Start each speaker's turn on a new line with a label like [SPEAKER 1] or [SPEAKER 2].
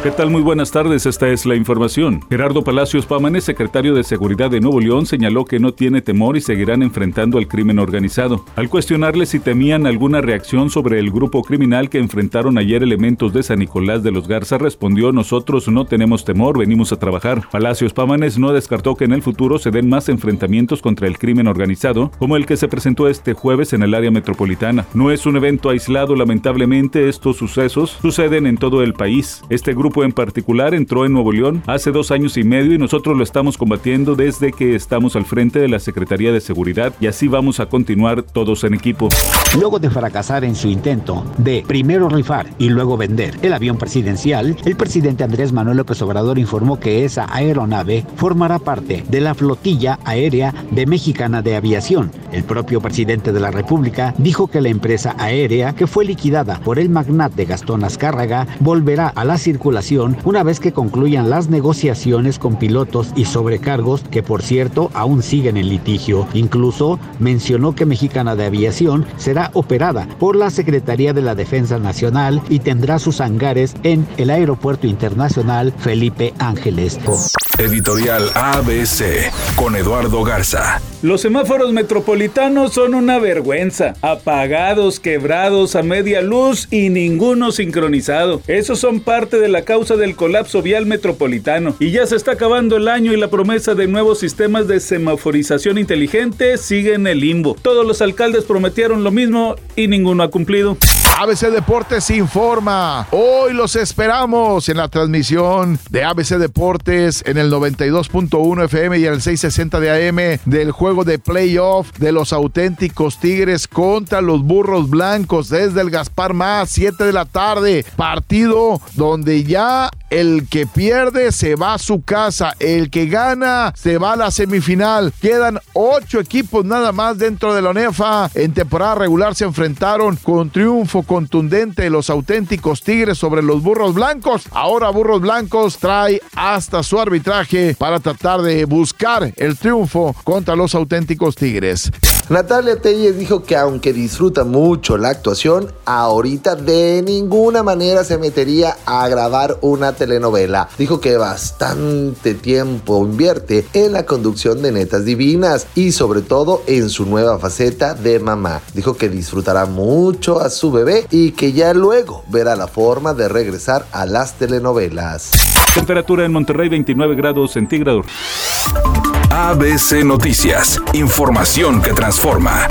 [SPEAKER 1] ¿Qué tal? Muy buenas tardes, esta es la información. Gerardo Palacios Pámanes, secretario de Seguridad de Nuevo León, señaló que no tiene temor y seguirán enfrentando al crimen organizado. Al cuestionarle si temían alguna reacción sobre el grupo criminal que enfrentaron ayer elementos de San Nicolás de los Garza, respondió, nosotros no tenemos temor, venimos a trabajar. Palacios Pámanes no descartó que en el futuro se den más enfrentamientos contra el crimen organizado, como el que se presentó este jueves en el área metropolitana. No es un evento aislado, lamentablemente estos sucesos suceden en todo el país. Este grupo grupo en particular entró en Nuevo León hace dos años y medio y nosotros lo estamos combatiendo desde que estamos al frente de la Secretaría de Seguridad y así vamos a continuar todos en equipo.
[SPEAKER 2] Luego de fracasar en su intento de primero rifar y luego vender el avión presidencial, el presidente Andrés Manuel López Obrador informó que esa aeronave formará parte de la flotilla aérea de Mexicana de Aviación. El propio presidente de la República dijo que la empresa aérea que fue liquidada por el magnate Gastón Azcárraga volverá a la circulación una vez que concluyan las negociaciones con pilotos y sobrecargos que por cierto aún siguen en litigio. Incluso mencionó que Mexicana de Aviación será operada por la Secretaría de la Defensa Nacional y tendrá sus hangares en el Aeropuerto Internacional Felipe Ángeles.
[SPEAKER 3] Editorial ABC con Eduardo Garza.
[SPEAKER 1] Los semáforos metropolitanos son una vergüenza. Apagados, quebrados, a media luz y ninguno sincronizado. Esos son parte de la causa del colapso vial metropolitano. Y ya se está acabando el año y la promesa de nuevos sistemas de semaforización inteligente sigue en el limbo. Todos los alcaldes prometieron lo mismo y ninguno ha cumplido.
[SPEAKER 4] ABC Deportes informa. Hoy los esperamos en la transmisión de ABC Deportes en el 92.1 FM y en el 660 de AM del juego de playoff de los auténticos Tigres contra los Burros Blancos desde el Gaspar Más, 7 de la tarde. Partido donde ya el que pierde se va a su casa, el que gana se va a la semifinal. Quedan ocho equipos nada más dentro de la ONEFA. En temporada regular se enfrentaron con triunfo contundente de los auténticos Tigres sobre los Burros Blancos. Ahora Burros Blancos trae hasta su arbitraje para tratar de buscar el triunfo contra los auténticos Tigres.
[SPEAKER 5] Natalia Telles dijo que aunque disfruta mucho la actuación, ahorita de ninguna manera se metería a grabar una telenovela. Dijo que bastante tiempo invierte en la conducción de Netas Divinas y sobre todo en su nueva faceta de mamá. Dijo que disfrutará mucho a su bebé y que ya luego verá la forma de regresar a las telenovelas.
[SPEAKER 1] Temperatura en Monterrey 29 grados centígrados.
[SPEAKER 3] ABC Noticias, información que transforma.